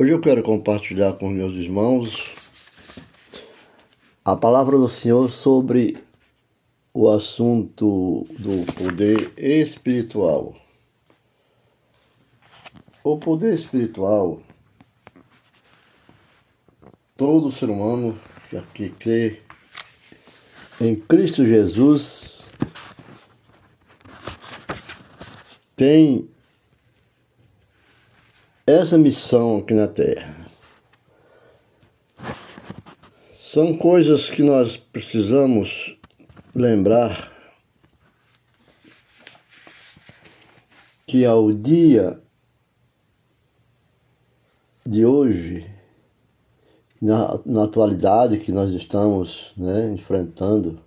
Hoje eu quero compartilhar com meus irmãos a palavra do Senhor sobre o assunto do poder espiritual. O poder espiritual, todo ser humano que crê em Cristo Jesus tem essa missão aqui na Terra. São coisas que nós precisamos lembrar que ao dia de hoje, na, na atualidade que nós estamos né, enfrentando,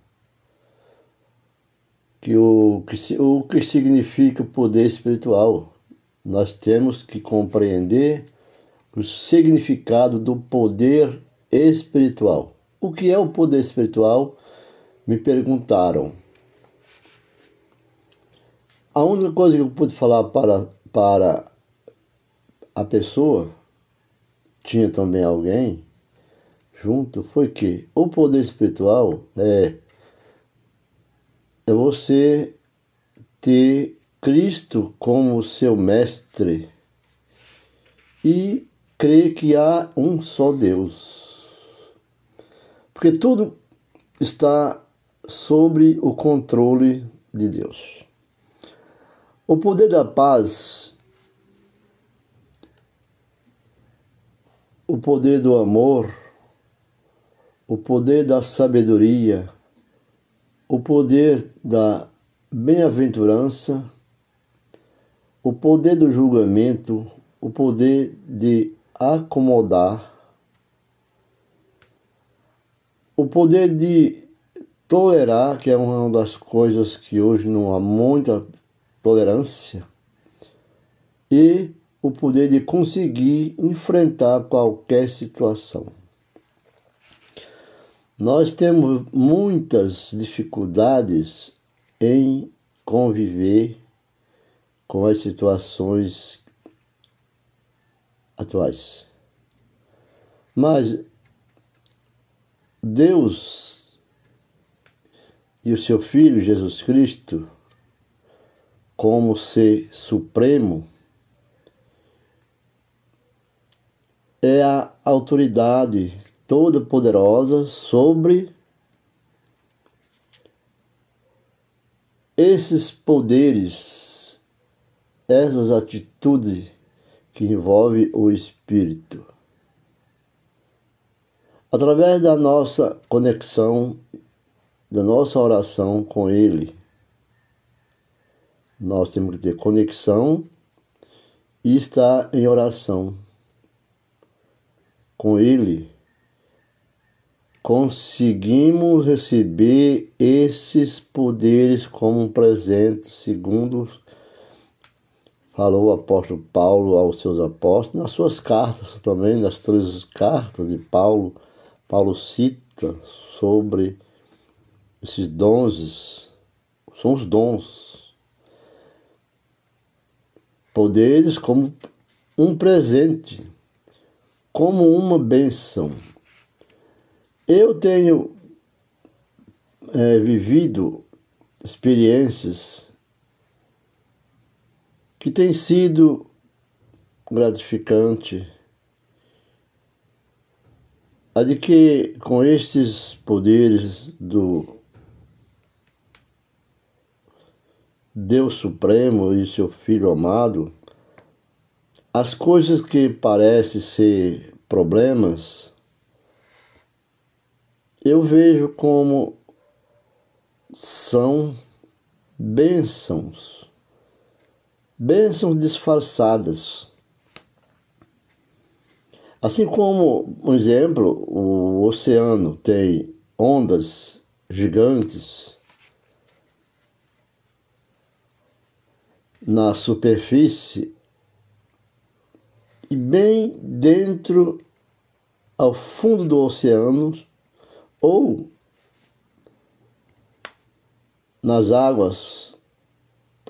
que o, que o que significa o poder espiritual nós temos que compreender o significado do poder espiritual. O que é o poder espiritual? Me perguntaram. A única coisa que eu pude falar para, para a pessoa, tinha também alguém junto, foi que o poder espiritual é, é você ter Cristo como seu mestre e crer que há um só Deus. Porque tudo está sobre o controle de Deus. O poder da paz, o poder do amor, o poder da sabedoria, o poder da bem-aventurança o poder do julgamento, o poder de acomodar, o poder de tolerar, que é uma das coisas que hoje não há muita tolerância, e o poder de conseguir enfrentar qualquer situação. Nós temos muitas dificuldades em conviver com as situações atuais. Mas Deus e o seu Filho Jesus Cristo, como ser supremo, é a autoridade toda poderosa sobre esses poderes essas atitudes que envolvem o espírito. Através da nossa conexão, da nossa oração com Ele, nós temos que ter conexão e estar em oração com Ele. Conseguimos receber esses poderes como um presente, segundo falou o apóstolo Paulo aos seus apóstolos, nas suas cartas também, nas três cartas de Paulo, Paulo cita sobre esses dons, são os dons, poderes como um presente, como uma benção. Eu tenho é, vivido experiências que tem sido gratificante a de que com estes poderes do Deus Supremo e seu Filho amado, as coisas que parecem ser problemas, eu vejo como são bênçãos bênçãos disfarçadas. Assim como, por exemplo, o oceano tem ondas gigantes na superfície e bem dentro ao fundo do oceano ou nas águas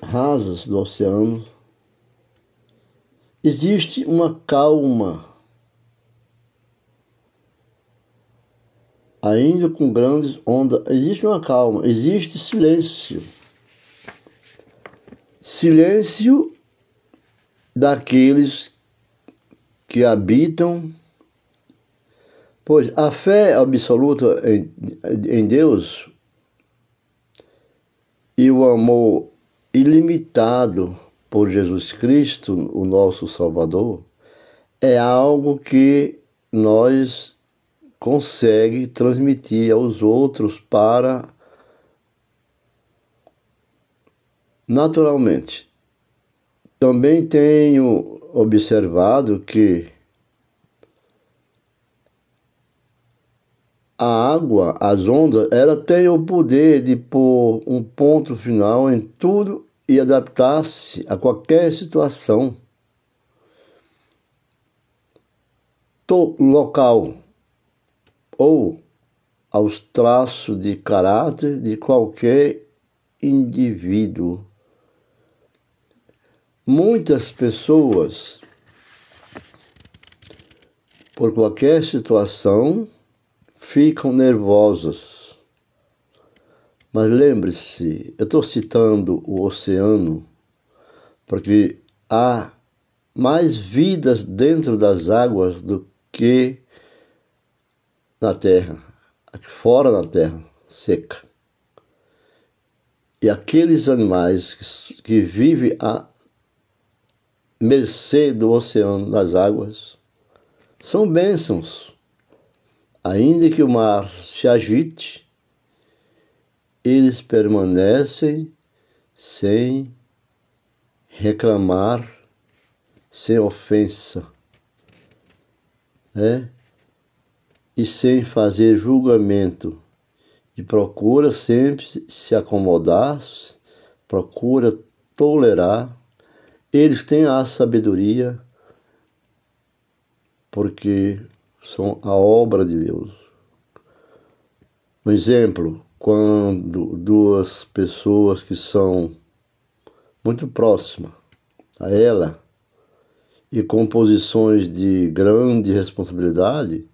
rasas do oceano, existe uma calma, ainda com grandes ondas, existe uma calma, existe silêncio. Silêncio daqueles que habitam, pois a fé absoluta em, em Deus e o amor ilimitado por Jesus Cristo, o nosso Salvador, é algo que nós consegue transmitir aos outros para naturalmente. Também tenho observado que a água, as ondas, ela tem o poder de pôr um ponto final em tudo e adaptar-se a qualquer situação local ou aos traços de caráter de qualquer indivíduo. Muitas pessoas, por qualquer situação, ficam nervosas. Mas lembre-se, eu estou citando o oceano porque há mais vidas dentro das águas do que na terra, fora na terra, seca. E aqueles animais que, que vivem à mercê do oceano, das águas, são bênçãos. Ainda que o mar se agite, eles permanecem sem reclamar, sem ofensa. Né? e sem fazer julgamento, e procura sempre se acomodar, procura tolerar. Eles têm a sabedoria, porque são a obra de Deus. Um exemplo, quando duas pessoas que são muito próximas a ela e com posições de grande responsabilidade,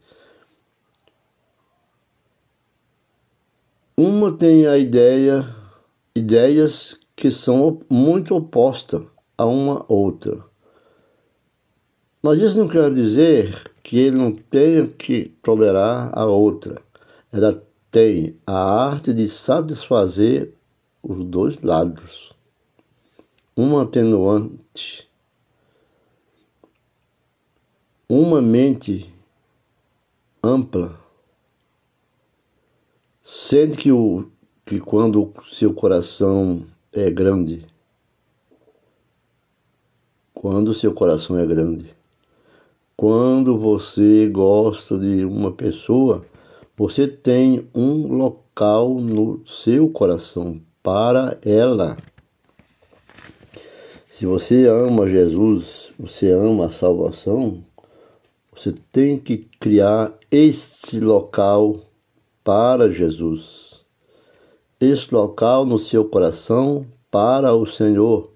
Uma tem a ideia, ideias que são muito opostas a uma outra. Mas isso não quer dizer que ele não tenha que tolerar a outra. Ela tem a arte de satisfazer os dois lados. Uma atenuante, uma mente ampla Sente que, o, que quando o seu coração é grande, quando o seu coração é grande, quando você gosta de uma pessoa, você tem um local no seu coração para ela. Se você ama Jesus, você ama a salvação, você tem que criar este local para Jesus. Este local no seu coração para o Senhor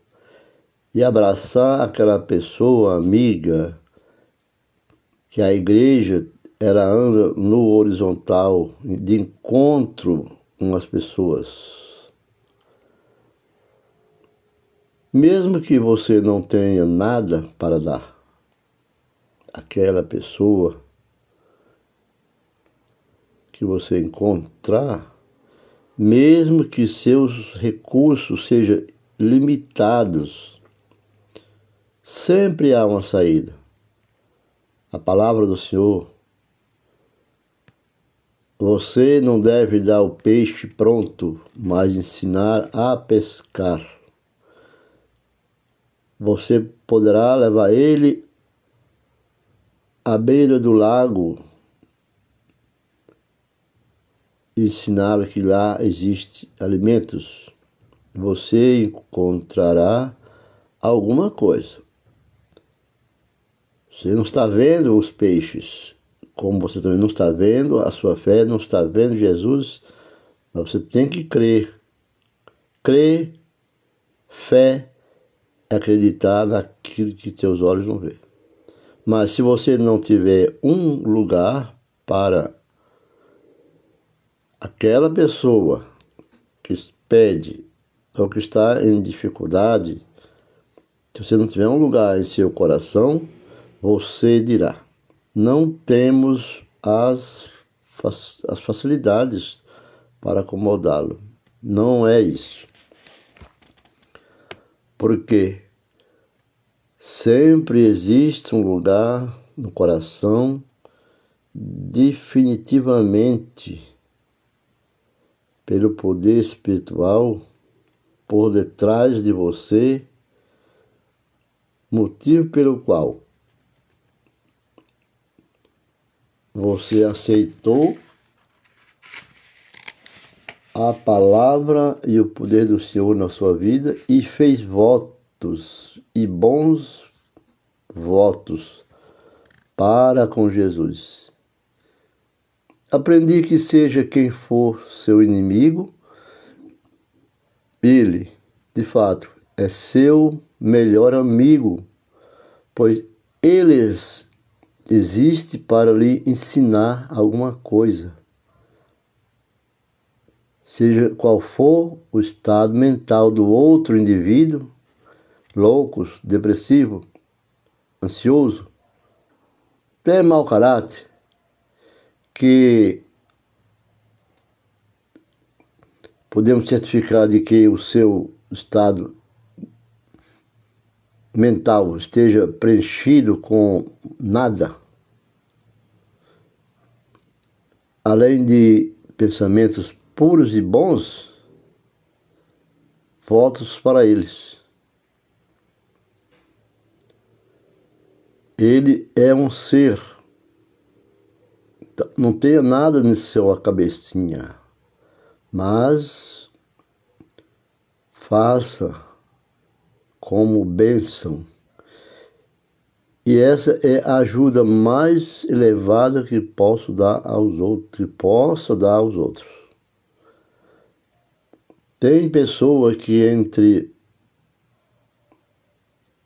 e abraçar aquela pessoa amiga que a igreja ela anda no horizontal de encontro com as pessoas. Mesmo que você não tenha nada para dar, aquela pessoa que você encontrar, mesmo que seus recursos sejam limitados, sempre há uma saída. A palavra do Senhor. Você não deve dar o peixe pronto, mas ensinar a pescar. Você poderá levar ele à beira do lago ensinar que lá existe alimentos, você encontrará alguma coisa. Você não está vendo os peixes, como você também não está vendo a sua fé, não está vendo Jesus, mas você tem que crer. Crer, fé, acreditar naquilo que teus olhos não vê. Mas se você não tiver um lugar para aquela pessoa que pede ou que está em dificuldade, se você não tiver um lugar em seu coração, você dirá: Não temos as, as facilidades para acomodá-lo. Não é isso. Porque sempre existe um lugar no coração definitivamente pelo poder espiritual por detrás de você, motivo pelo qual você aceitou a palavra e o poder do Senhor na sua vida e fez votos e bons votos para com Jesus. Aprendi que seja quem for seu inimigo, ele, de fato, é seu melhor amigo, pois eles existe para lhe ensinar alguma coisa. Seja qual for o estado mental do outro indivíduo, louco, depressivo, ansioso, até mau caráter, que podemos certificar de que o seu estado mental esteja preenchido com nada, além de pensamentos puros e bons, votos para eles. Ele é um ser. Não tenha nada na sua cabecinha, mas faça como bênção. E essa é a ajuda mais elevada que posso dar aos outros, que possa dar aos outros. Tem pessoa que entre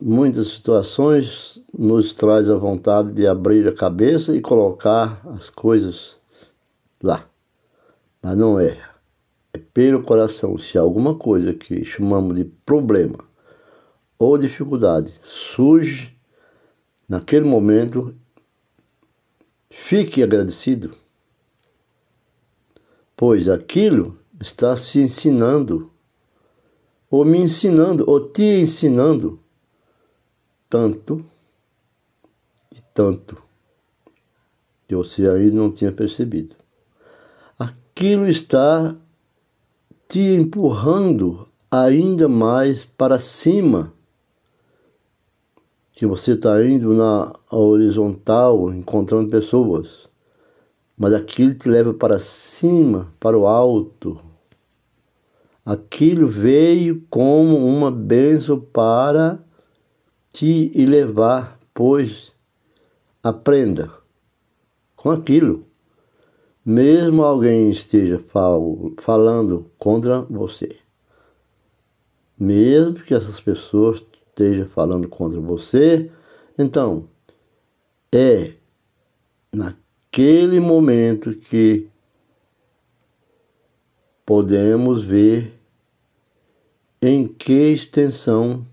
muitas situações nos traz a vontade de abrir a cabeça e colocar as coisas lá. Mas não é. É pelo coração. Se alguma coisa que chamamos de problema ou dificuldade surge naquele momento, fique agradecido, pois aquilo está se ensinando, ou me ensinando, ou te ensinando tanto e tanto que você ainda não tinha percebido. Aquilo está te empurrando ainda mais para cima, que você está indo na horizontal, encontrando pessoas, mas aquilo te leva para cima, para o alto, Aquilo veio como uma bênção para te elevar, pois aprenda com aquilo. Mesmo alguém esteja fal falando contra você, mesmo que essas pessoas estejam falando contra você, então é naquele momento que podemos ver em que extensão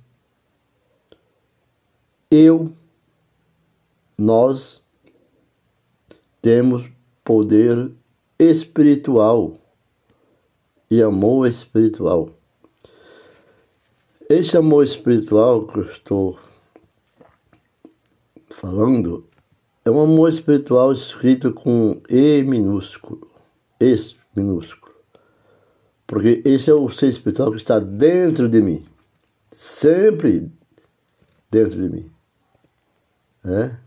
eu, nós, temos poder espiritual e amor espiritual. Esse amor espiritual que eu estou falando é um amor espiritual escrito com E minúsculo, S minúsculo. Porque esse é o ser espiritual que está dentro de mim. Sempre dentro de mim. É?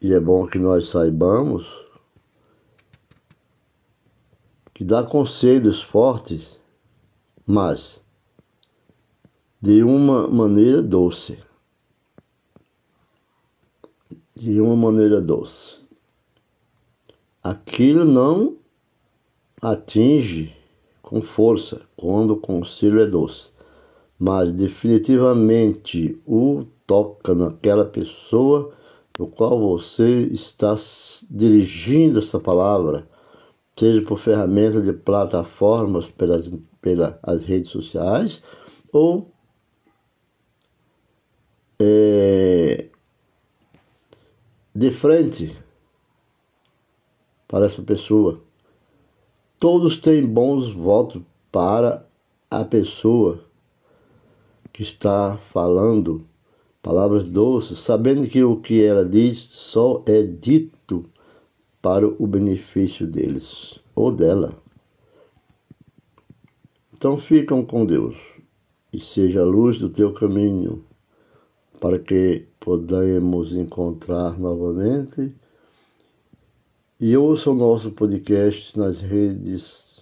E é bom que nós saibamos que dá conselhos fortes, mas de uma maneira doce. De uma maneira doce. Aquilo não atinge com força quando o conselho é doce, mas definitivamente o toca naquela pessoa no qual você está dirigindo essa palavra, seja por ferramentas de plataformas pelas, pelas redes sociais ou é, de frente para essa pessoa. Todos têm bons votos para a pessoa que está falando palavras doces, sabendo que o que ela diz só é dito para o benefício deles ou dela. Então ficam com Deus e seja a luz do teu caminho para que podamos encontrar novamente. E ouça o nosso podcast nas redes,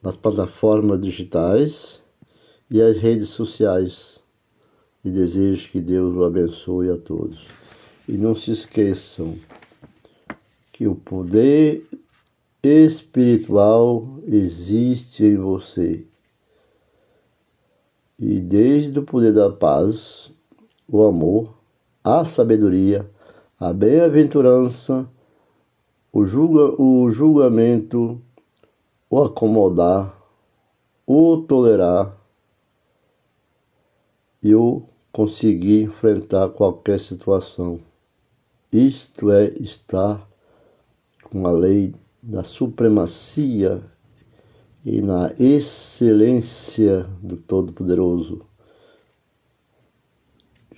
nas plataformas digitais e as redes sociais. E desejo que Deus o abençoe a todos. E não se esqueçam que o poder espiritual existe em você e desde o poder da paz, o amor, a sabedoria, a bem-aventurança, o, julga, o julgamento, o acomodar, o tolerar e o conseguir enfrentar qualquer situação. Isto é estar com a lei da supremacia e na excelência do Todo-Poderoso,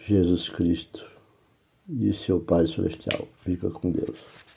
Jesus Cristo e seu Pai Celestial. Fica com Deus.